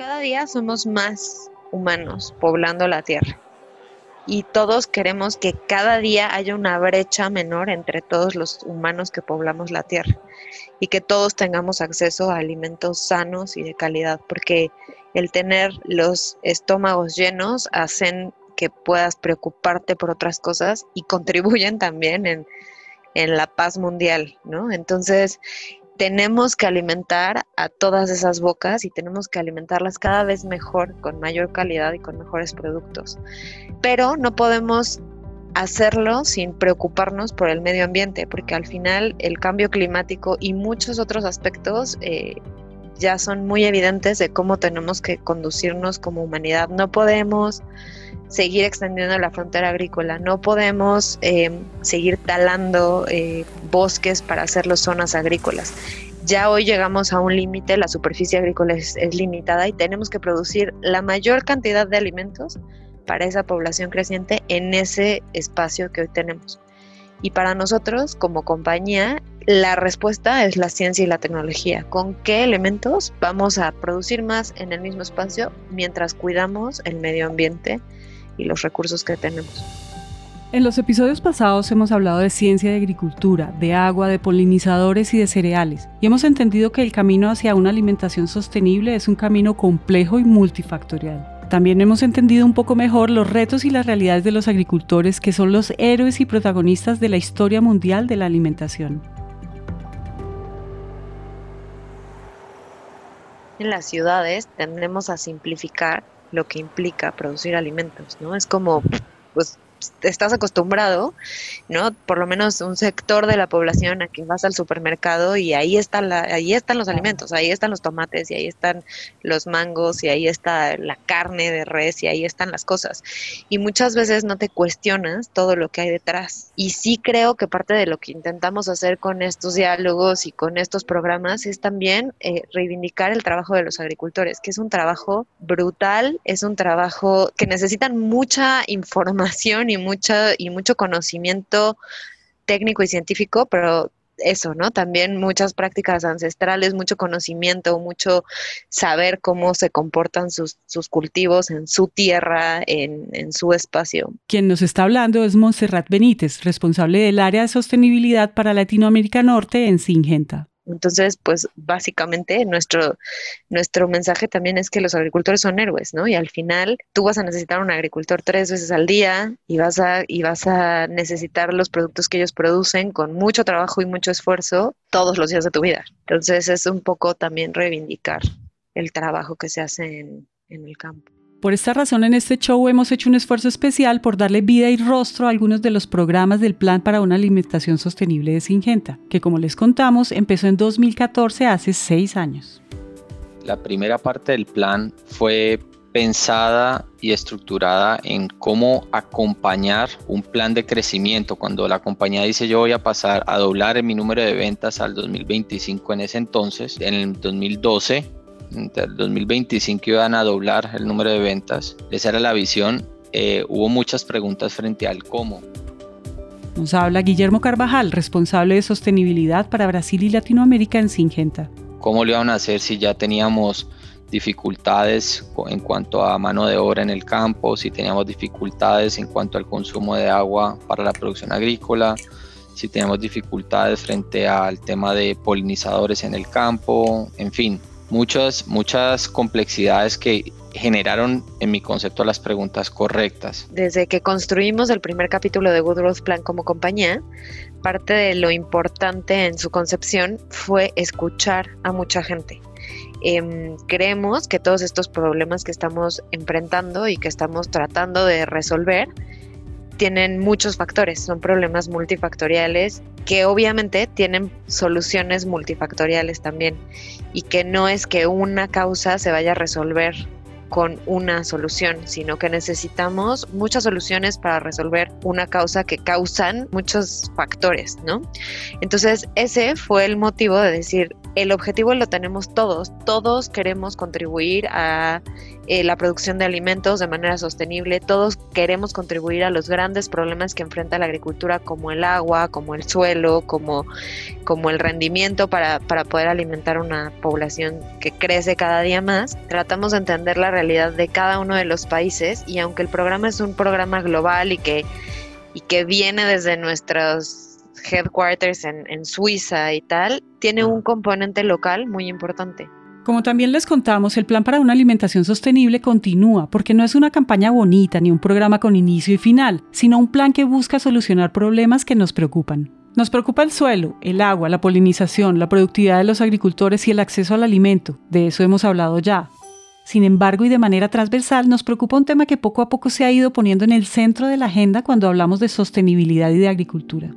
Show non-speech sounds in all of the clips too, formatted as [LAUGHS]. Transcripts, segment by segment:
Cada día somos más humanos poblando la Tierra y todos queremos que cada día haya una brecha menor entre todos los humanos que poblamos la Tierra y que todos tengamos acceso a alimentos sanos y de calidad, porque el tener los estómagos llenos hacen que puedas preocuparte por otras cosas y [LAUGHS] contribuyen también en, en la paz mundial, ¿no? Entonces, tenemos que alimentar a todas esas bocas y tenemos que alimentarlas cada vez mejor, con mayor calidad y con mejores productos. Pero no podemos hacerlo sin preocuparnos por el medio ambiente, porque al final el cambio climático y muchos otros aspectos eh, ya son muy evidentes de cómo tenemos que conducirnos como humanidad. No podemos seguir extendiendo la frontera agrícola, no podemos eh, seguir talando eh, bosques para hacerlos zonas agrícolas. Ya hoy llegamos a un límite, la superficie agrícola es, limitada y tenemos que producir la mayor cantidad de alimentos para esa población creciente en ese espacio que hoy tenemos. Y para nosotros, como compañía, la respuesta es la ciencia y la tecnología. ¿Con qué elementos vamos a producir más en el mismo espacio mientras cuidamos el medio ambiente y los recursos que tenemos. En los episodios pasados hemos hablado de ciencia de agricultura, de agua, de polinizadores y de cereales, y hemos entendido que el camino hacia una alimentación sostenible es un camino complejo y multifactorial. También hemos entendido un poco mejor los retos y las realidades de los agricultores que son los héroes y protagonistas de la historia mundial de la alimentación. En las ciudades tendemos a simplificar lo que implica producir alimentos, ¿no? Es como, pues, estás acostumbrado, ¿no? Por lo menos un sector de la población a que vas al supermercado y ahí está la, ahí están los alimentos, ahí están los tomates y ahí están los mangos y ahí está la carne de res y ahí están las cosas. Y muchas veces no te cuestionas todo lo que hay detrás. Y sí creo que parte de lo que intentamos hacer con estos diálogos y con estos programas es también eh, reivindicar el trabajo de los agricultores, que es un trabajo brutal, es un trabajo que necesitan mucha [LAUGHS] información y mucho, y mucho conocimiento técnico y científico, pero eso, ¿no? También muchas prácticas ancestrales, mucho conocimiento, mucho saber cómo se comportan sus, cultivos en su tierra, en, en, su espacio. Quien nos está hablando es Montserrat Benítez, responsable del área de sostenibilidad para Latinoamérica Norte en Singenta. Entonces, pues básicamente nuestro, nuestro mensaje también es que los agricultores son héroes, ¿no? Y al final tú vas a necesitar un agricultor tres veces al día y vas a, y vas a necesitar los productos que ellos producen con mucho trabajo y mucho esfuerzo todos los días de tu vida. Entonces es un poco también reivindicar el trabajo que se hace en, en el campo. Por esta razón en este show hemos hecho un esfuerzo especial por darle vida y rostro a algunos de los programas del Plan para una Alimentación Sostenible de Singenta, que como les contamos empezó en 2014 hace seis años. La primera parte del plan fue pensada y estructurada en cómo acompañar un plan de crecimiento. Cuando la compañía dice yo voy a pasar a doblar mi número de ventas al 2025 en ese entonces, en el 2012 el 2025 iban a doblar el número de ventas. Esa era la visión. Eh, hubo muchas preguntas frente al cómo. Nos habla Guillermo Carvajal, responsable de sostenibilidad para Brasil y Latinoamérica en Singenta. ¿Cómo lo iban a hacer si ya teníamos dificultades en cuanto a mano de obra en el campo, si teníamos dificultades en cuanto al consumo de agua para la producción agrícola, si teníamos dificultades frente al tema de polinizadores en el campo, en fin, muchas, muchas complejidades que generaron en mi concepto las preguntas correctas. Desde que construimos el primer capítulo de Good Growth Plan como compañía, parte de lo importante en su concepción fue escuchar a mucha gente. Em, creemos que todos estos problemas que estamos enfrentando y que estamos tratando de resolver tienen muchos factores, son problemas multifactoriales que obviamente tienen soluciones multifactoriales también y que no es que una causa se vaya a resolver con una solución, sino que necesitamos muchas soluciones para resolver una causa que causan muchos factores, ¿no? Entonces, ese fue el motivo de decir, el objetivo lo tenemos todos. Todos queremos contribuir a eh, la producción de alimentos de manera sostenible. Todos queremos contribuir a los grandes problemas que enfrenta la agricultura, como el agua, como el suelo, como, como el rendimiento para, para poder alimentar una población que crece cada día más. Tratamos de entender la realidad de cada uno de los países y aunque el programa es un programa global y que, y que viene desde nuestros headquarters en, Suiza y tal, tiene un componente local muy importante. Como también les contamos, el plan para una alimentación sostenible continúa porque no es una campaña bonita ni un programa con inicio y final, sino un plan que busca solucionar problemas que nos preocupan. Nos preocupa el suelo, el agua, la polinización, la productividad de los agricultores y el acceso al alimento. De eso hemos hablado ya. Sin embargo, y de manera transversal, nos preocupa un tema que poco a poco se ha ido poniendo en el centro de la agenda cuando hablamos de sostenibilidad y de agricultura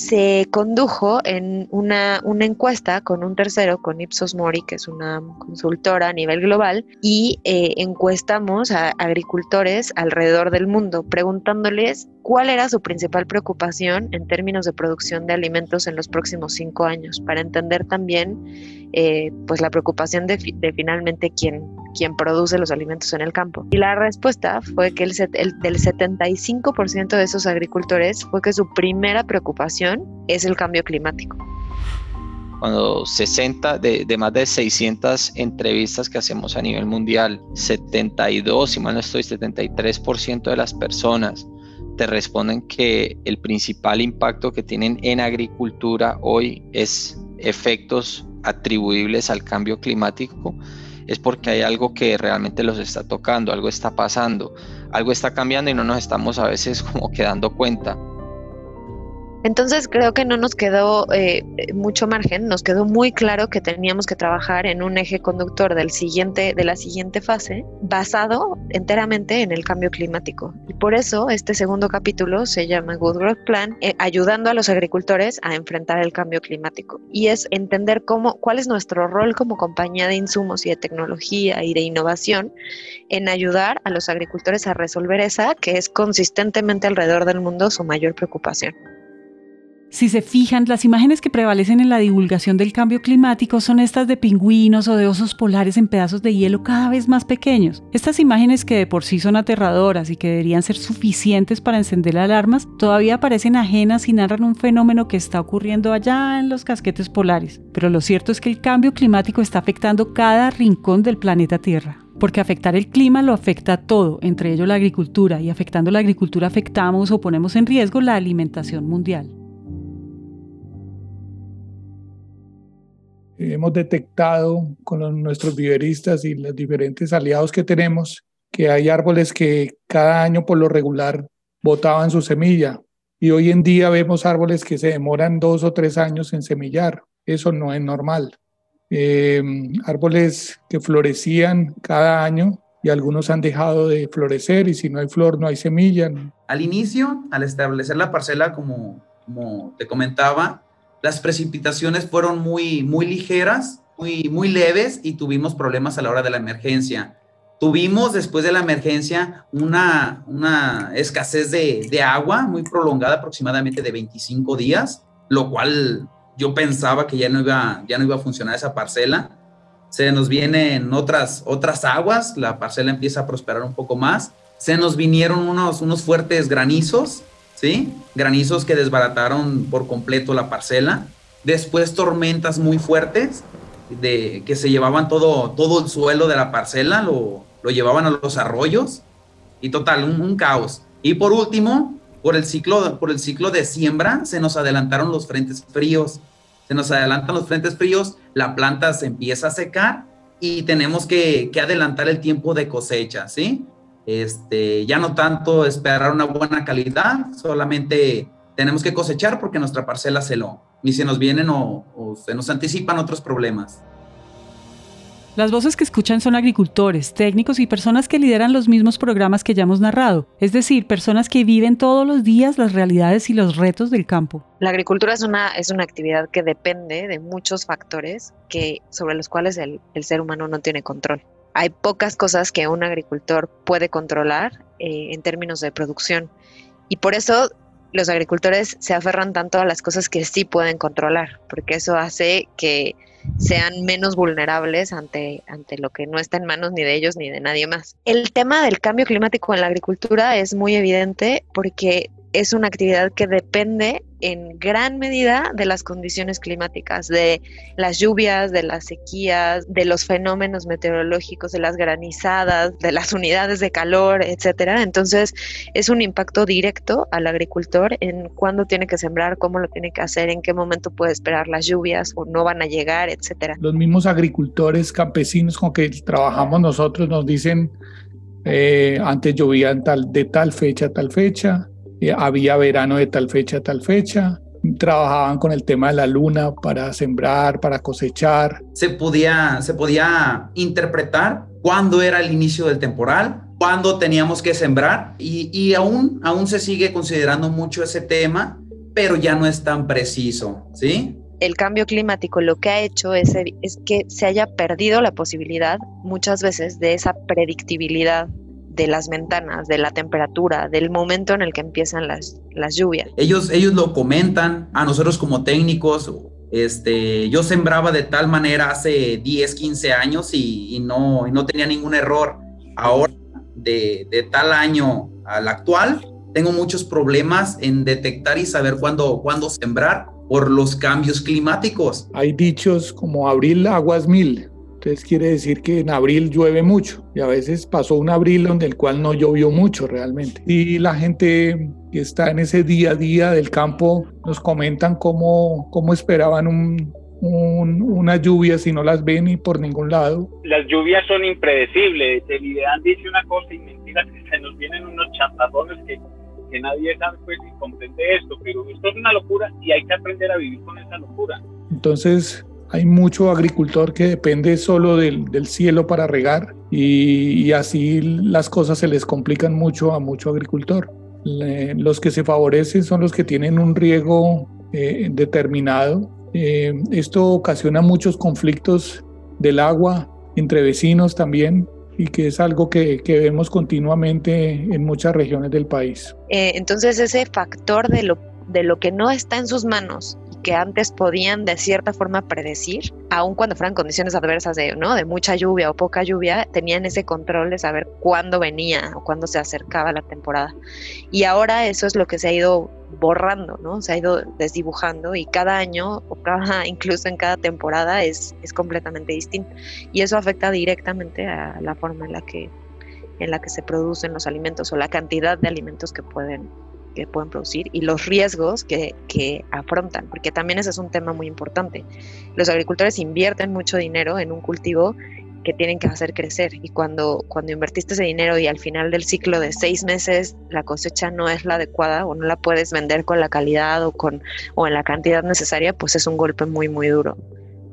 se condujo en una, encuesta con un tercero, con Ipsos Mori, que es una consultora a nivel global, y eh, encuestamos a agricultores alrededor del mundo preguntándoles cuál era su principal preocupación en términos de producción de alimentos en los próximos cinco años, para entender también eh, pues la preocupación de, finalmente quién, quién, produce los alimentos en el campo. Y la respuesta fue que el, el del 75% de esos agricultores fue que su primera preocupación es el cambio climático cuando 60 de, de, más de 600 entrevistas que hacemos a nivel mundial, 72, si mal no estoy, 73% de las personas te responden que el principal impacto que tienen en agricultura hoy es efectos atribuibles al cambio climático, es porque hay algo que realmente los está tocando, algo está pasando, algo está cambiando y no nos estamos a veces [LAUGHS] como quedando cuenta. Entonces creo que no nos quedó eh, mucho margen, nos quedó muy claro que teníamos que trabajar en un eje conductor del siguiente, de la siguiente fase, basado enteramente en el cambio climático. Y por eso este segundo capítulo se llama Good Growth Plan, eh, ayudando a los agricultores a enfrentar el cambio climático. Y es entender cómo, cuál es nuestro rol como compañía de insumos y de tecnología y de innovación en ayudar a los agricultores a resolver esa que es consistentemente alrededor del mundo su mayor preocupación. Si se fijan, las imágenes que prevalecen en la divulgación del cambio climático son estas de pingüinos o de osos polares en pedazos de hielo cada vez más pequeños. Estas imágenes que de por sí son aterradoras y que deberían ser suficientes para encender alarmas, todavía parecen ajenas y narran un fenómeno que está ocurriendo allá en los casquetes polares. Pero lo cierto es que el cambio climático está afectando cada rincón del planeta Tierra porque afectar el clima lo afecta todo, entre ello la agricultura, y afectando la agricultura afectamos o ponemos en riesgo la alimentación mundial. Hemos detectado con nuestros viveristas y los diferentes aliados que tenemos que hay árboles que cada año por lo regular botaban su semilla y hoy en día vemos árboles que se demoran dos o tres años en semillar. Eso no es normal. Eh, árboles que florecían cada año y algunos han dejado de florecer y si no hay flor no hay semilla. Al inicio, al establecer la parcela, como te comentaba, las precipitaciones fueron muy, muy ligeras, muy, muy leves y tuvimos problemas a la hora de la emergencia. Tuvimos después de la emergencia una, una escasez de, de agua muy prolongada, aproximadamente de 25 días, lo cual yo pensaba que ya no iba, ya no iba a funcionar esa parcela. Se nos vienen otras, otras aguas, la parcela empieza a prosperar un poco más. Se nos vinieron unos, unos fuertes granizos ¿sí? Granizos que desbarataron por completo la parcela. Después tormentas muy fuertes de, que se llevaban todo, todo el suelo de la parcela, lo, lo llevaban a los arroyos y total, un, caos. Y por último, por el, ciclo, por el ciclo de siembra, se nos adelantaron los frentes fríos. Se nos adelantan los frentes fríos, la planta se empieza a secar y tenemos que, que adelantar el tiempo de cosecha, ¿sí? Este, ya no tanto esperar una buena calidad, solamente tenemos que cosechar porque nuestra parcela se lo, y se nos vienen o, o se nos anticipan otros problemas. Las voces que escuchan son agricultores, técnicos y personas que lideran los mismos programas que ya hemos narrado, es decir, personas que viven todos los días las realidades y los retos del campo. La agricultura es una, es una actividad que depende de muchos factores que, sobre los cuales el, el ser humano no tiene control hay pocas cosas que un agricultor puede controlar eh, en términos de producción. Y por eso los agricultores se aferran tanto a las cosas que sí pueden controlar, porque eso hace que sean menos vulnerables ante, ante lo que no está en manos ni de ellos ni de nadie más. El tema del cambio climático en la agricultura es muy evidente porque es una actividad que depende en gran medida de las condiciones climáticas, de las lluvias, de las sequías, de los fenómenos meteorológicos, de las granizadas, de las unidades de calor, etcétera. Entonces, es un impacto directo al agricultor en cuándo tiene que sembrar, cómo lo tiene que hacer, en qué momento puede esperar las lluvias o no van a llegar, etcétera. Los mismos agricultores, campesinos con que trabajamos nosotros nos dicen eh, antes llovía tal, de tal fecha a tal fecha, eh, había verano de tal fecha a tal fecha, trabajaban con el tema de la luna para sembrar, para cosechar. Se podía, se podía interpretar cuándo era el inicio del temporal, cuándo teníamos que sembrar y, y aún, aún se sigue considerando mucho ese tema, pero ya no es tan preciso, ¿sí? el cambio climático lo que ha hecho es, es, que se haya perdido la posibilidad muchas veces de esa predictibilidad de las ventanas, de la temperatura, del momento en el que empiezan las, las lluvias. Ellos, ellos lo comentan a nosotros como técnicos. Este, yo sembraba de tal manera hace 10, 15 años y, no, no tenía ningún error. Ahora, de, de, tal año al actual, tengo muchos problemas en detectar y saber cuándo, cuándo sembrar por los cambios climáticos. Hay dichos como abril aguas mil. Entonces quiere decir que en abril llueve mucho y a veces pasó un abril donde el cual no llovió mucho realmente. Y la gente que está en ese día a día del campo nos comentan cómo, cómo esperaban un, una lluvia si no las ven y por ningún lado. Las lluvias son impredecibles. El ideal dice una cosa y mentira que [LAUGHS] se nos vienen unos chatarrones que, que nadie sabe pues y comprende esto, pero esto es una locura y hay que aprender a vivir con esa locura. Entonces, hay mucho agricultor que depende solo del, cielo para regar y, así las cosas se les complican mucho a mucho agricultor. los que se favorecen son los que tienen un riego eh, determinado. Eh, esto ocasiona muchos conflictos del agua entre vecinos también y que es algo que, vemos continuamente en muchas regiones del país. Eh, entonces ese factor de lo, de lo que no está en sus manos que antes podían de cierta forma predecir, aun cuando fueran condiciones adversas de, ¿no? de mucha lluvia o poca lluvia, tenían ese control de saber cuándo venía o cuándo se acercaba la temporada. Y ahora eso es lo que se ha ido borrando, ¿no? Se ha ido desdibujando y cada año o cada, [LAUGHS] incluso en cada temporada es, es completamente distinto. Y eso afecta directamente a la forma en la que en la que se producen los alimentos o la cantidad de alimentos que pueden que pueden producir y los riesgos que, que, afrontan, porque también ese es un tema muy importante. Los agricultores invierten mucho dinero en un cultivo que tienen que hacer crecer y cuando, cuando invertiste ese dinero y al final del ciclo de seis meses la cosecha no es la adecuada o no la puedes vender con la calidad o, con, o en la cantidad necesaria, pues es un golpe muy, muy duro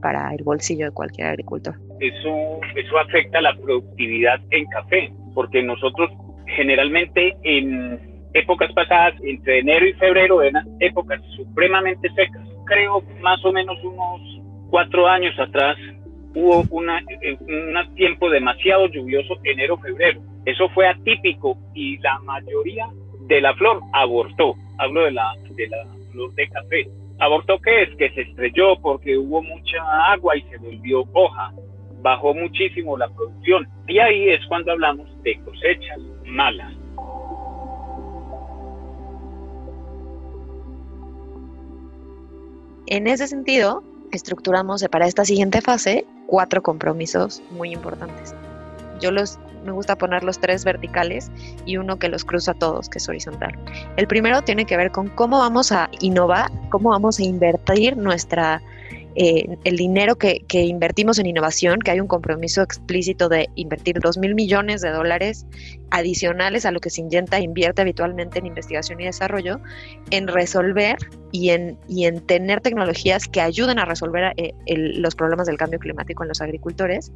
para el bolsillo de cualquier agricultor. Eso, eso afecta la productividad en café, porque nosotros generalmente en épocas pasadas, entre enero y febrero, eran épocas supremamente secas. Creo más o menos unos cuatro años atrás hubo una, un tiempo demasiado lluvioso, enero-febrero. Eso fue atípico y la mayoría de la flor abortó. Hablo de la, de la flor de café. ¿Abortó qué es? Que se estrelló porque hubo mucha agua y se volvió hoja. Bajó muchísimo la producción. Y ahí es cuando hablamos de cosechas malas. En ese sentido, estructuramos para esta siguiente fase cuatro compromisos muy importantes. Yo los me gusta poner los tres verticales y uno que los cruza todos, que es horizontal. El primero tiene que ver con cómo vamos a innovar, cómo vamos a invertir nuestra eh, el dinero que, invertimos en innovación, que hay un compromiso explícito de invertir 2 mil millones de dólares adicionales a lo que Syngenta invierte habitualmente en investigación y desarrollo, en resolver y en, y en tener tecnologías que ayuden a resolver eh, los problemas del cambio climático en los agricultores.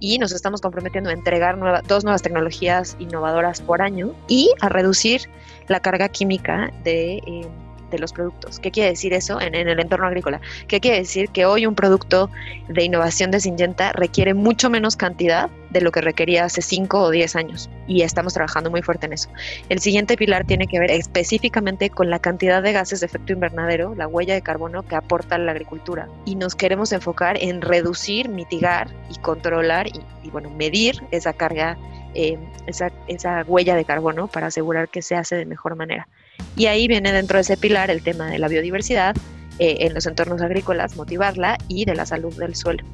Y nos estamos comprometiendo a entregar dos nuevas tecnologías innovadoras por año y a reducir la carga química de... Eh, de los productos. ¿Qué quiere decir eso en, el entorno agrícola? ¿Qué quiere decir? Que hoy un producto de innovación de Syngenta requiere mucho menos cantidad de lo que requería hace 5 o 10 años y estamos trabajando muy fuerte en eso. El siguiente pilar tiene que ver específicamente con la cantidad de gases de efecto invernadero, la huella de carbono que aporta la agricultura y nos queremos enfocar en reducir, mitigar y controlar y, bueno, medir esa carga, eh, esa, esa huella de carbono para asegurar que se hace de mejor manera. Y ahí viene dentro de ese pilar el tema de la biodiversidad eh, en los entornos agrícolas, motivarla y de la salud del suelo.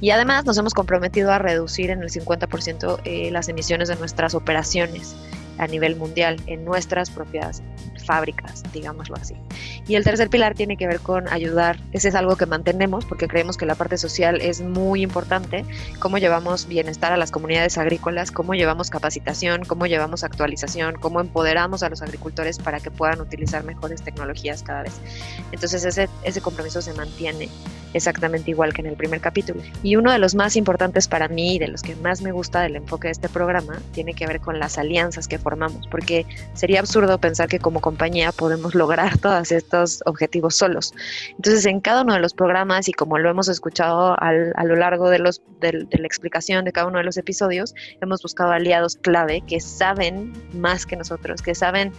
Y además nos hemos comprometido a reducir en el 50% eh, las emisiones de nuestras operaciones a nivel mundial en nuestras propias fábricas, digámoslo así. Y el tercer pilar tiene que ver con ayudar, ese es algo que mantenemos porque creemos que la parte social es muy importante, cómo llevamos bienestar a las comunidades agrícolas, cómo llevamos capacitación, cómo llevamos actualización, cómo empoderamos a los agricultores para que puedan utilizar mejores tecnologías cada vez. Entonces ese, ese compromiso se mantiene exactamente igual que en el primer capítulo. Y uno de los más importantes para mí y de los que más me gusta del enfoque de este programa tiene que ver con las alianzas que formamos, porque sería absurdo pensar que como compañía podemos lograr [LAUGHS] todos estos objetivos solos. Entonces, en cada uno de los programas y como lo hemos escuchado a lo largo de, los, de la explicación de cada uno de los episodios, hemos buscado aliados clave que saben más que nosotros, que saben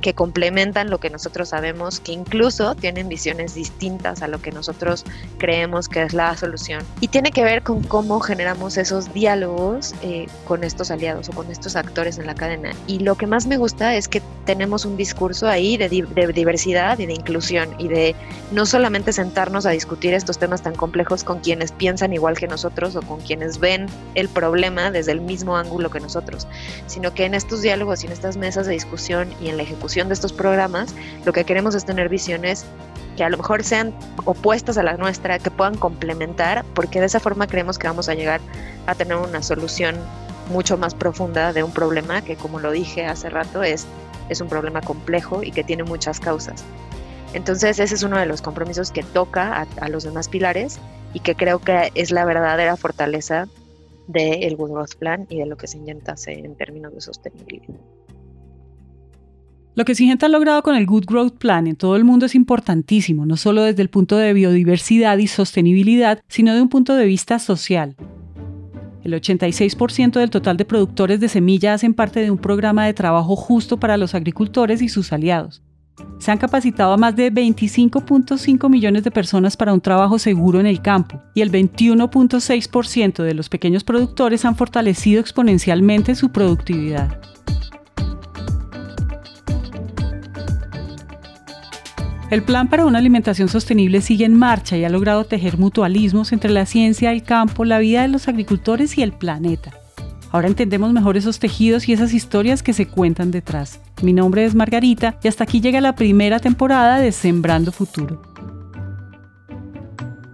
que complementan lo que nosotros sabemos, que incluso tienen visiones distintas a lo que nosotros creemos que es la solución. Y tiene que ver con cómo generamos esos diálogos eh, con estos aliados o con estos actores en la cadena. Y lo que más me gusta es que tenemos un discurso ahí de, de diversidad y de inclusión y de no solamente sentarnos a discutir estos temas tan complejos con quienes piensan igual que nosotros o con quienes ven el problema desde el mismo ángulo que nosotros, sino que en estos diálogos y en estas mesas de discusión y en la ejecución de estos programas, lo que queremos es tener visiones que a lo mejor sean opuestas a la nuestra, que puedan complementar, porque de esa forma creemos que vamos a llegar a tener una solución mucho más profunda de un problema que, como lo dije hace rato, es, es un problema complejo y que tiene muchas causas. Entonces ese es uno de los compromisos que toca a, los demás pilares y que creo que es la verdadera fortaleza del Good Growth Plan y de lo que se intenta hacer en términos de sostenibilidad. Lo que Singenta ha logrado con el Good Growth Plan en todo el mundo es importantísimo, no solo desde el punto de biodiversidad y sostenibilidad, sino de un punto de vista social. El 86% del total de productores de semilla hacen parte de un programa de trabajo justo para los agricultores y sus aliados. Se han capacitado a más de 25.5 millones de personas para un trabajo seguro en el campo y el 21.6% de los pequeños productores han fortalecido exponencialmente su productividad. El plan para una alimentación sostenible sigue en marcha y ha logrado tejer mutualismos entre la ciencia, el campo, la vida de los agricultores y el planeta. Ahora entendemos mejor esos tejidos y esas historias que se cuentan detrás. Mi nombre es Margarita y hasta aquí llega la primera temporada de Sembrando Futuro.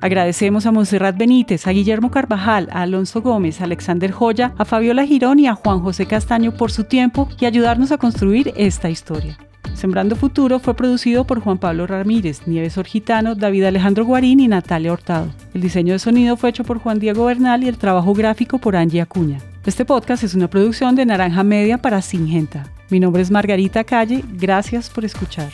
Agradecemos a Monserrat Benítez, a Guillermo Carvajal, a Alonso Gómez, a Alexander Joya, a Fabiola Girón y a Juan José Castaño por su tiempo y ayudarnos a construir esta historia. Sembrando Futuro fue producido por Juan Pablo Ramírez, Nieves Orgitano, David Alejandro Guarín y Natalia Hurtado. El diseño de sonido fue hecho por Juan Diego Bernal y el trabajo gráfico por Angie Acuña. Este podcast es una producción de Naranja Media para Singenta. Mi nombre es Margarita Calle, gracias por escuchar.